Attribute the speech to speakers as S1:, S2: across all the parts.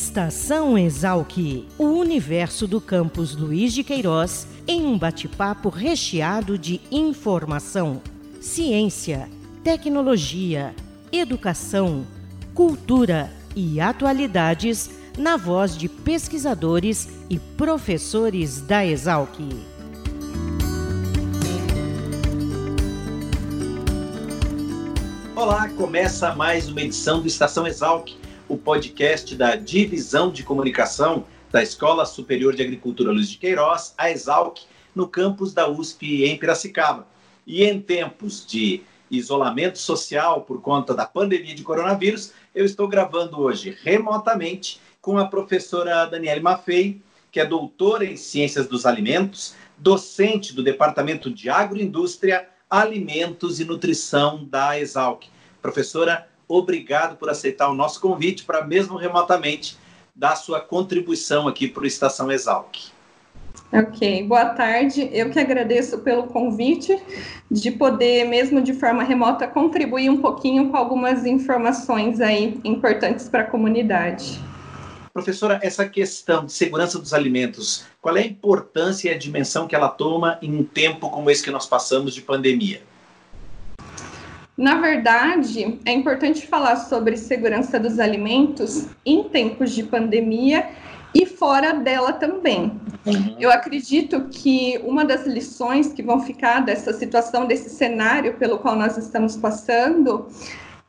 S1: Estação Exalc, o universo do campus Luiz de Queiroz, em um bate-papo recheado de informação, ciência, tecnologia, educação, cultura e atualidades na voz de pesquisadores e professores da Exalc.
S2: Olá, começa mais uma edição do Estação Exalc o podcast da Divisão de Comunicação da Escola Superior de Agricultura Luiz de Queiroz, a Exalc, no campus da USP em Piracicaba. E em tempos de isolamento social por conta da pandemia de coronavírus, eu estou gravando hoje remotamente com a professora Daniele Maffei, que é doutora em Ciências dos Alimentos, docente do Departamento de Agroindústria, Alimentos e Nutrição da Exalc. Professora, obrigado por aceitar o nosso convite para, mesmo remotamente, dar sua contribuição aqui para o Estação Exalc.
S3: Ok, boa tarde. Eu que agradeço pelo convite de poder, mesmo de forma remota, contribuir um pouquinho com algumas informações aí importantes para a comunidade.
S2: Professora, essa questão de segurança dos alimentos, qual é a importância e a dimensão que ela toma em um tempo como esse que nós passamos de pandemia?
S3: Na verdade, é importante falar sobre segurança dos alimentos em tempos de pandemia e fora dela também. Uhum. Eu acredito que uma das lições que vão ficar dessa situação, desse cenário pelo qual nós estamos passando,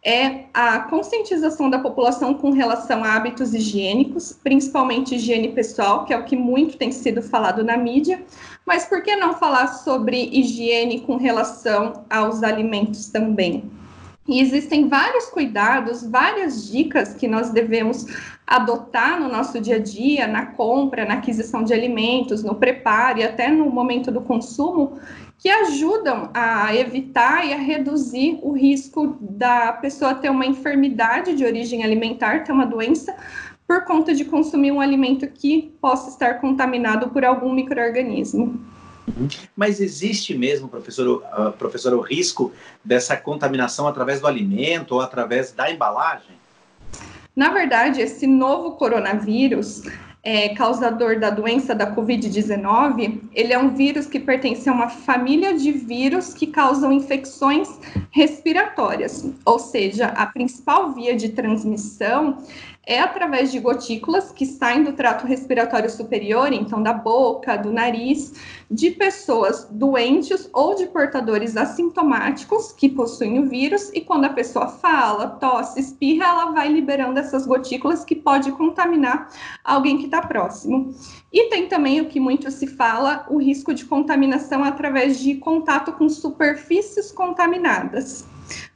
S3: é a conscientização da população com relação a hábitos higiênicos, principalmente higiene pessoal, que é o que muito tem sido falado na mídia, mas por que não falar sobre higiene com relação aos alimentos também? E existem vários cuidados, várias dicas que nós devemos adotar no nosso dia a dia, na compra, na aquisição de alimentos, no preparo e até no momento do consumo, que ajudam a evitar e a reduzir o risco da pessoa ter uma enfermidade de origem alimentar, ter uma doença, por conta de consumir um alimento que possa estar contaminado por algum microorganismo.
S2: Mas existe mesmo, professor, uh, professor, o risco dessa contaminação através do alimento ou através da embalagem?
S3: Na verdade, esse novo coronavírus, é, causador da doença da Covid-19, ele é um vírus que pertence a uma família de vírus que causam infecções respiratórias, ou seja, a principal via de transmissão é através de gotículas que saem do trato respiratório superior, então da boca, do nariz, de pessoas doentes ou de portadores assintomáticos que possuem o vírus, e quando a pessoa fala, tosse, espirra, ela vai liberando essas gotículas que pode contaminar alguém que está próximo. E tem também o que muito se fala, o risco de contaminação através de contato com superfícies contaminadas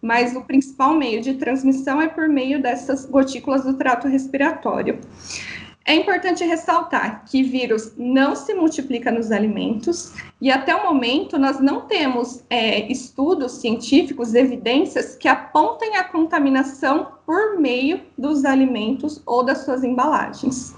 S3: mas o principal meio de transmissão é por meio dessas gotículas do trato respiratório. É importante ressaltar que vírus não se multiplica nos alimentos e até o momento nós não temos é, estudos científicos, evidências que apontem a contaminação por meio dos alimentos ou das suas embalagens.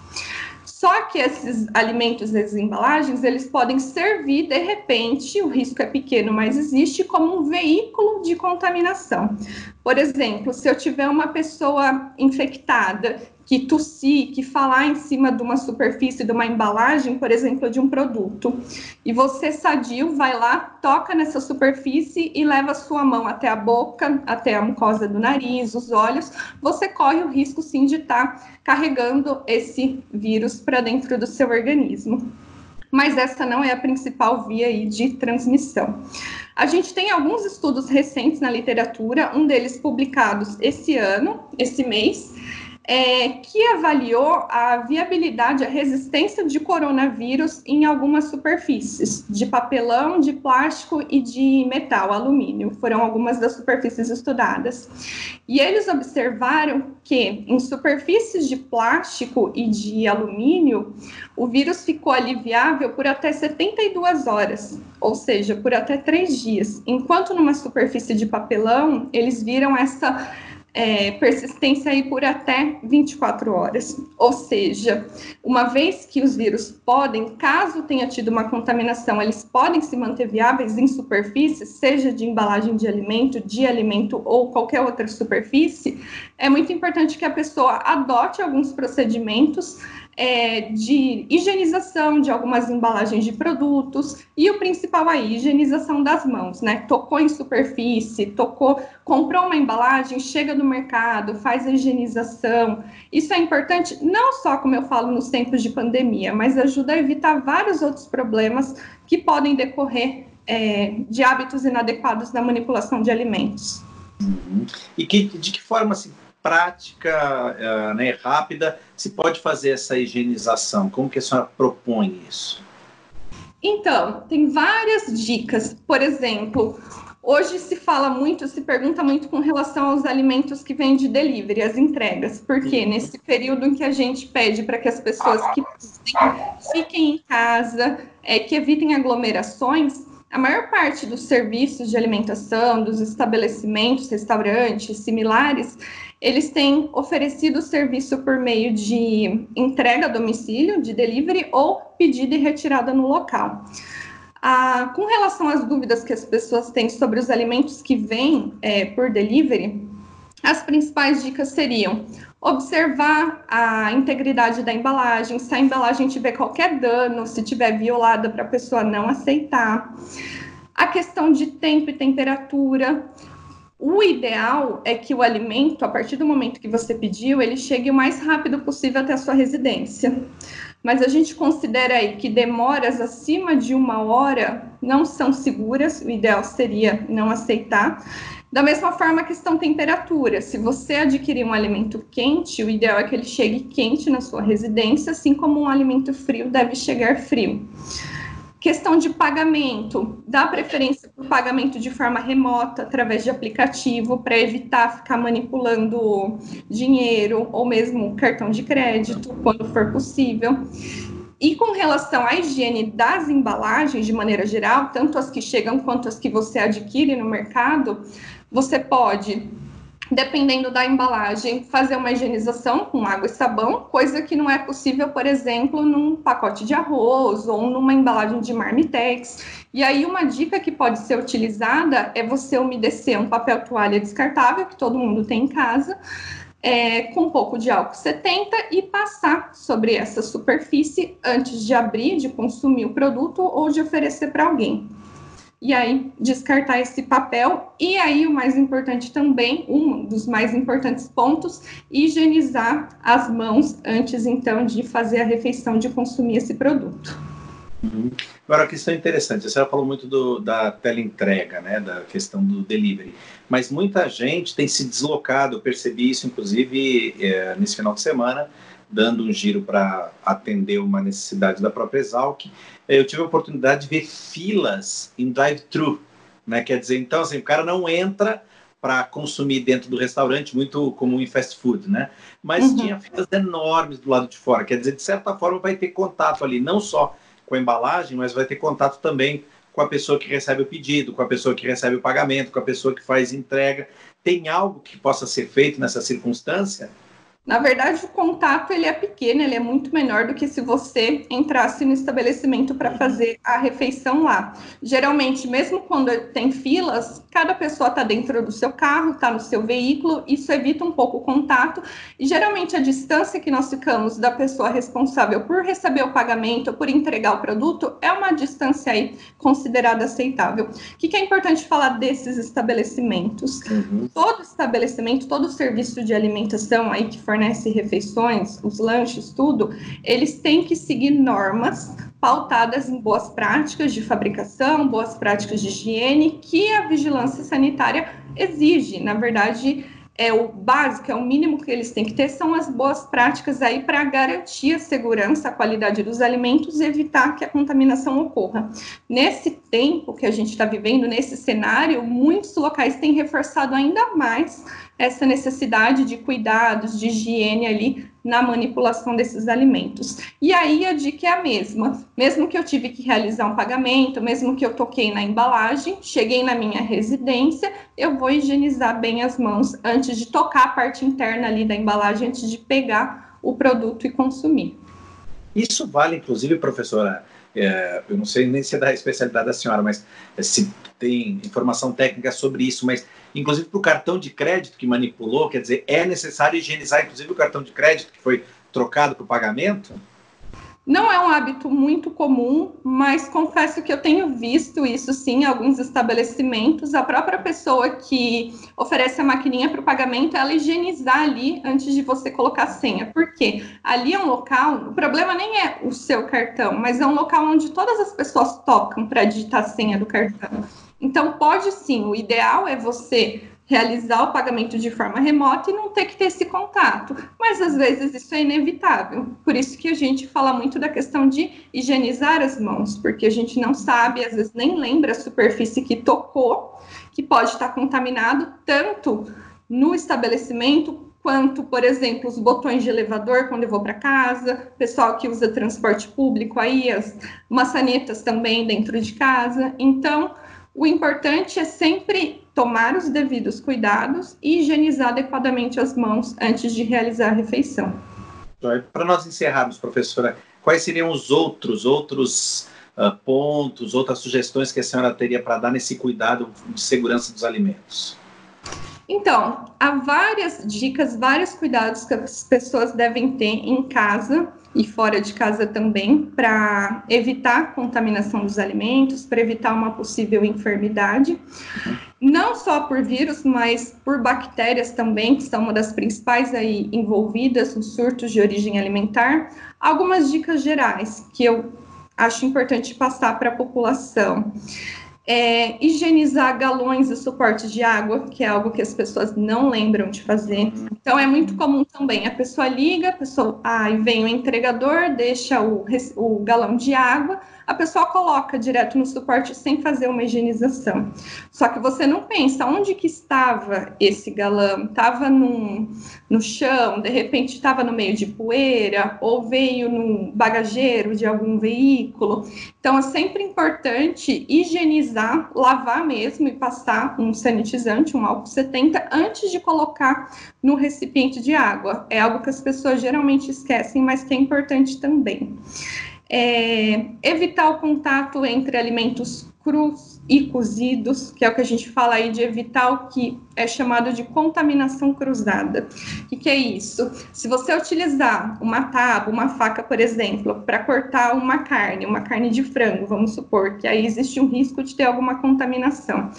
S3: Só que esses alimentos, essas embalagens, eles podem servir de repente, o risco é pequeno, mas existe como um veículo de contaminação. Por exemplo, se eu tiver uma pessoa infectada que tossir, que falar em cima de uma superfície, de uma embalagem, por exemplo, de um produto, e você sadio vai lá, toca nessa superfície e leva a sua mão até a boca, até a mucosa do nariz, os olhos, você corre o risco sim de estar tá carregando esse vírus para dentro do seu organismo. Mas essa não é a principal via aí de transmissão. A gente tem alguns estudos recentes na literatura, um deles publicados esse ano, esse mês, é, que avaliou a viabilidade, a resistência de coronavírus em algumas superfícies, de papelão, de plástico e de metal, alumínio. Foram algumas das superfícies estudadas. E eles observaram que em superfícies de plástico e de alumínio, o vírus ficou aliviável por até 72 horas, ou seja, por até três dias. Enquanto numa superfície de papelão, eles viram essa é, persistência aí por até 24 horas. Ou seja, uma vez que os vírus podem, caso tenha tido uma contaminação, eles podem se manter viáveis em superfície, seja de embalagem de alimento, de alimento ou qualquer outra superfície, é muito importante que a pessoa adote alguns procedimentos é, de higienização de algumas embalagens de produtos e o principal aí, higienização das mãos, né? Tocou em superfície, tocou, comprou uma embalagem, chega no mercado, faz a higienização. Isso é importante não só, como eu falo, nos tempos de pandemia, mas ajuda a evitar vários outros problemas que podem decorrer é, de hábitos inadequados na manipulação de alimentos.
S2: Uhum. E que, de que forma se prática, uh, né, rápida, se pode fazer essa higienização? Como que a senhora propõe isso?
S3: Então, tem várias dicas. Por exemplo, hoje se fala muito, se pergunta muito com relação aos alimentos que vêm de delivery, as entregas. Porque uhum. nesse período em que a gente pede para que as pessoas que fiquem em casa, é, que evitem aglomerações, a maior parte dos serviços de alimentação, dos estabelecimentos, restaurantes similares, eles têm oferecido o serviço por meio de entrega a domicílio, de delivery ou pedido e retirada no local. Ah, com relação às dúvidas que as pessoas têm sobre os alimentos que vêm é, por delivery, as principais dicas seriam observar a integridade da embalagem, se a embalagem tiver qualquer dano, se tiver violada para a pessoa não aceitar. A questão de tempo e temperatura. O ideal é que o alimento, a partir do momento que você pediu, ele chegue o mais rápido possível até a sua residência. Mas a gente considera aí que demoras acima de uma hora não são seguras, o ideal seria não aceitar. Da mesma forma, a questão temperatura. Se você adquirir um alimento quente, o ideal é que ele chegue quente na sua residência, assim como um alimento frio deve chegar frio. Questão de pagamento, dá preferência para o pagamento de forma remota, através de aplicativo, para evitar ficar manipulando dinheiro ou mesmo cartão de crédito, quando for possível. E com relação à higiene das embalagens, de maneira geral, tanto as que chegam quanto as que você adquire no mercado, você pode, dependendo da embalagem, fazer uma higienização com água e sabão, coisa que não é possível, por exemplo, num pacote de arroz ou numa embalagem de marmitex. E aí, uma dica que pode ser utilizada é você umedecer um papel toalha descartável, que todo mundo tem em casa, é, com um pouco de álcool 70 e passar sobre essa superfície antes de abrir, de consumir o produto ou de oferecer para alguém e aí descartar esse papel. E aí, o mais importante também, um dos mais importantes pontos, higienizar as mãos antes, então, de fazer a refeição, de consumir esse produto.
S2: Uhum. Agora, a questão interessante, a senhora falou muito do, da teleentrega, né, da questão do delivery, mas muita gente tem se deslocado, eu percebi isso, inclusive, é, nesse final de semana, dando um giro para atender uma necessidade da própria Exalc, eu tive a oportunidade de ver filas em drive-thru, né? Quer dizer, então assim, o cara não entra para consumir dentro do restaurante, muito comum em fast food, né? Mas uhum. tinha filas enormes do lado de fora. Quer dizer, de certa forma vai ter contato ali, não só com a embalagem, mas vai ter contato também com a pessoa que recebe o pedido, com a pessoa que recebe o pagamento, com a pessoa que faz entrega. Tem algo que possa ser feito nessa circunstância?
S3: Na verdade, o contato ele é pequeno, ele é muito menor do que se você entrasse no estabelecimento para fazer a refeição lá. Geralmente, mesmo quando tem filas, cada pessoa está dentro do seu carro, está no seu veículo, isso evita um pouco o contato. E geralmente a distância que nós ficamos da pessoa responsável por receber o pagamento, por entregar o produto, é uma distância aí considerada aceitável. O que, que é importante falar desses estabelecimentos? Uhum. Todo estabelecimento, todo serviço de alimentação aí que for fornece refeições, os lanches, tudo, eles têm que seguir normas pautadas em boas práticas de fabricação, boas práticas de higiene, que a vigilância sanitária exige. Na verdade, é o básico, é o mínimo que eles têm que ter, são as boas práticas aí para garantir a segurança, a qualidade dos alimentos e evitar que a contaminação ocorra. Nesse tempo que a gente está vivendo, nesse cenário, muitos locais têm reforçado ainda mais essa necessidade de cuidados, de higiene ali na manipulação desses alimentos. E aí a dica é a mesma. Mesmo que eu tive que realizar um pagamento, mesmo que eu toquei na embalagem, cheguei na minha residência, eu vou higienizar bem as mãos antes de tocar a parte interna ali da embalagem, antes de pegar o produto e consumir.
S2: Isso vale, inclusive, professora, é, eu não sei nem se é da especialidade da senhora, mas é, se tem informação técnica sobre isso, mas inclusive para o cartão de crédito que manipulou, quer dizer, é necessário higienizar, inclusive, o cartão de crédito que foi trocado para o pagamento?
S3: Não é um hábito muito comum, mas confesso que eu tenho visto isso sim em alguns estabelecimentos. A própria pessoa que oferece a maquininha para o pagamento, ela higienizar ali antes de você colocar a senha. Por quê? Ali é um local, o problema nem é o seu cartão, mas é um local onde todas as pessoas tocam para digitar a senha do cartão. Então, pode sim, o ideal é você realizar o pagamento de forma remota e não ter que ter esse contato. Mas às vezes isso é inevitável. Por isso que a gente fala muito da questão de higienizar as mãos, porque a gente não sabe, às vezes nem lembra a superfície que tocou, que pode estar contaminado tanto no estabelecimento quanto, por exemplo, os botões de elevador quando eu vou para casa, pessoal que usa transporte público aí, as maçanetas também dentro de casa. Então, o importante é sempre tomar os devidos cuidados e higienizar adequadamente as mãos antes de realizar a refeição.
S2: Para nós encerrarmos, professora, quais seriam os outros outros uh, pontos, outras sugestões que a senhora teria para dar nesse cuidado de segurança dos alimentos?
S3: Então, há várias dicas, vários cuidados que as pessoas devem ter em casa e fora de casa também, para evitar contaminação dos alimentos, para evitar uma possível enfermidade, não só por vírus, mas por bactérias também, que são uma das principais aí envolvidas nos surtos de origem alimentar. Algumas dicas gerais que eu acho importante passar para a população. É, higienizar galões e suportes de água, que é algo que as pessoas não lembram de fazer. Então, é muito comum também. A pessoa liga, a pessoa, aí vem o entregador, deixa o, o galão de água, a pessoa coloca direto no suporte sem fazer uma higienização. Só que você não pensa onde que estava esse galão? Estava no chão, de repente estava no meio de poeira, ou veio no bagageiro de algum veículo. Então é sempre importante higienizar, lavar mesmo e passar um sanitizante, um álcool 70, antes de colocar no recipiente de água. É algo que as pessoas geralmente esquecem, mas que é importante também. É, evitar o contato entre alimentos crus e cozidos, que é o que a gente fala aí de evitar o que é chamado de contaminação cruzada. O que, que é isso? Se você utilizar uma tábua, uma faca, por exemplo, para cortar uma carne, uma carne de frango, vamos supor que aí existe um risco de ter alguma contaminação.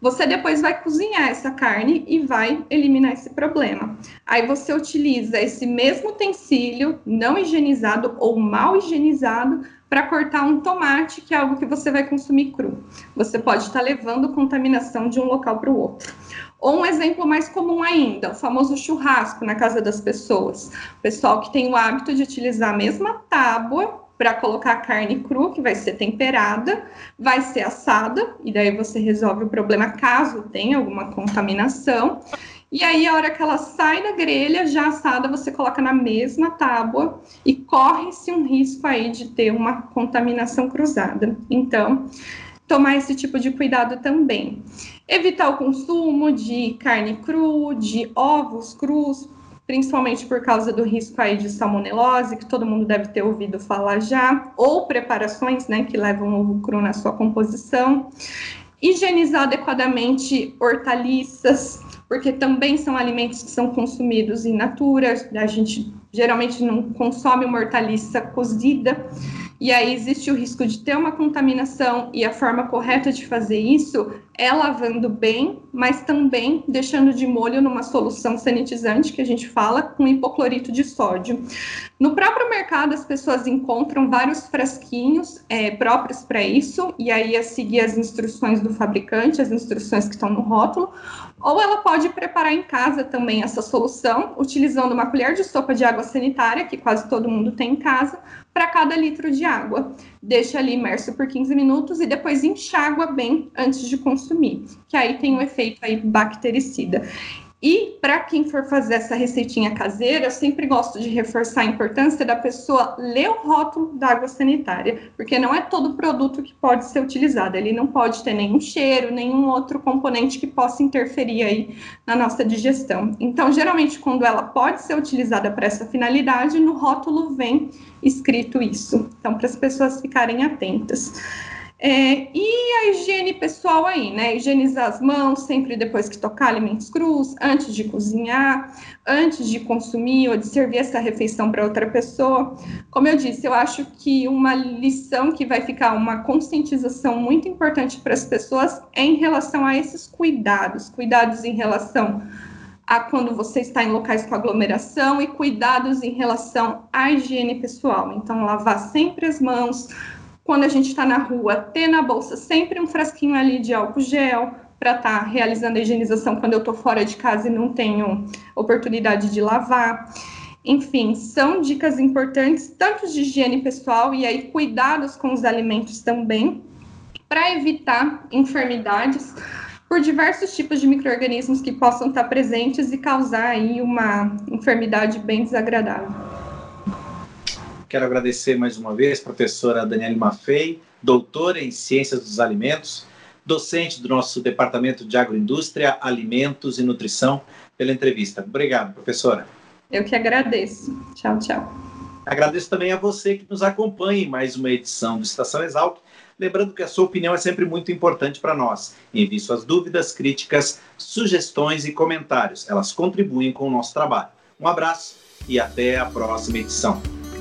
S3: Você depois vai cozinhar essa carne e vai eliminar esse problema. Aí você utiliza esse mesmo utensílio não higienizado ou mal higienizado para cortar um tomate, que é algo que você vai consumir cru. Você pode estar levando contaminação de um local para o outro. Ou um exemplo mais comum ainda, o famoso churrasco na casa das pessoas. O pessoal que tem o hábito de utilizar a mesma tábua para colocar a carne crua, que vai ser temperada, vai ser assada, e daí você resolve o problema caso tenha alguma contaminação. E aí, a hora que ela sai da grelha, já assada, você coloca na mesma tábua e corre-se um risco aí de ter uma contaminação cruzada. Então, tomar esse tipo de cuidado também. Evitar o consumo de carne crua, de ovos crus, principalmente por causa do risco aí de salmonelose, que todo mundo deve ter ouvido falar já, ou preparações, né, que levam ovo cru na sua composição. Higienizar adequadamente hortaliças, porque também são alimentos que são consumidos in natura, a gente geralmente não consome uma hortaliça cozida, e aí existe o risco de ter uma contaminação, e a forma correta de fazer isso é lavando bem, mas também deixando de molho numa solução sanitizante que a gente fala com hipoclorito de sódio. No próprio mercado, as pessoas encontram vários frasquinhos é, próprios para isso, e aí é seguir as instruções do fabricante, as instruções que estão no rótulo, ou ela pode preparar em casa também essa solução, utilizando uma colher de sopa de água sanitária, que quase todo mundo tem em casa, para cada litro de água. Deixa ali imerso por 15 minutos e depois enxágua bem antes de consumir, que aí tem um efeito aí bactericida. E para quem for fazer essa receitinha caseira, eu sempre gosto de reforçar a importância da pessoa ler o rótulo da água sanitária, porque não é todo produto que pode ser utilizado. Ele não pode ter nenhum cheiro, nenhum outro componente que possa interferir aí na nossa digestão. Então, geralmente, quando ela pode ser utilizada para essa finalidade, no rótulo vem escrito isso. Então, para as pessoas ficarem atentas. É, e a higiene pessoal aí, né? Higienizar as mãos sempre depois que tocar alimentos crus, antes de cozinhar, antes de consumir ou de servir essa refeição para outra pessoa. Como eu disse, eu acho que uma lição que vai ficar uma conscientização muito importante para as pessoas é em relação a esses cuidados, cuidados em relação a quando você está em locais com aglomeração e cuidados em relação à higiene pessoal. Então, lavar sempre as mãos, quando a gente está na rua, ter na bolsa sempre um frasquinho ali de álcool gel para estar tá realizando a higienização quando eu estou fora de casa e não tenho oportunidade de lavar. Enfim, são dicas importantes, tanto de higiene pessoal e aí cuidados com os alimentos também, para evitar enfermidades por diversos tipos de micro-organismos que possam estar tá presentes e causar aí uma enfermidade bem desagradável.
S2: Quero agradecer mais uma vez a professora Daniele Maffei, doutora em Ciências dos Alimentos, docente do nosso Departamento de Agroindústria, Alimentos e Nutrição, pela entrevista. Obrigado, professora.
S3: Eu que agradeço. Tchau, tchau.
S2: Agradeço também a você que nos acompanha em mais uma edição do Estação Exalc. Lembrando que a sua opinião é sempre muito importante para nós. Envie suas dúvidas, críticas, sugestões e comentários. Elas contribuem com o nosso trabalho. Um abraço e até a próxima edição.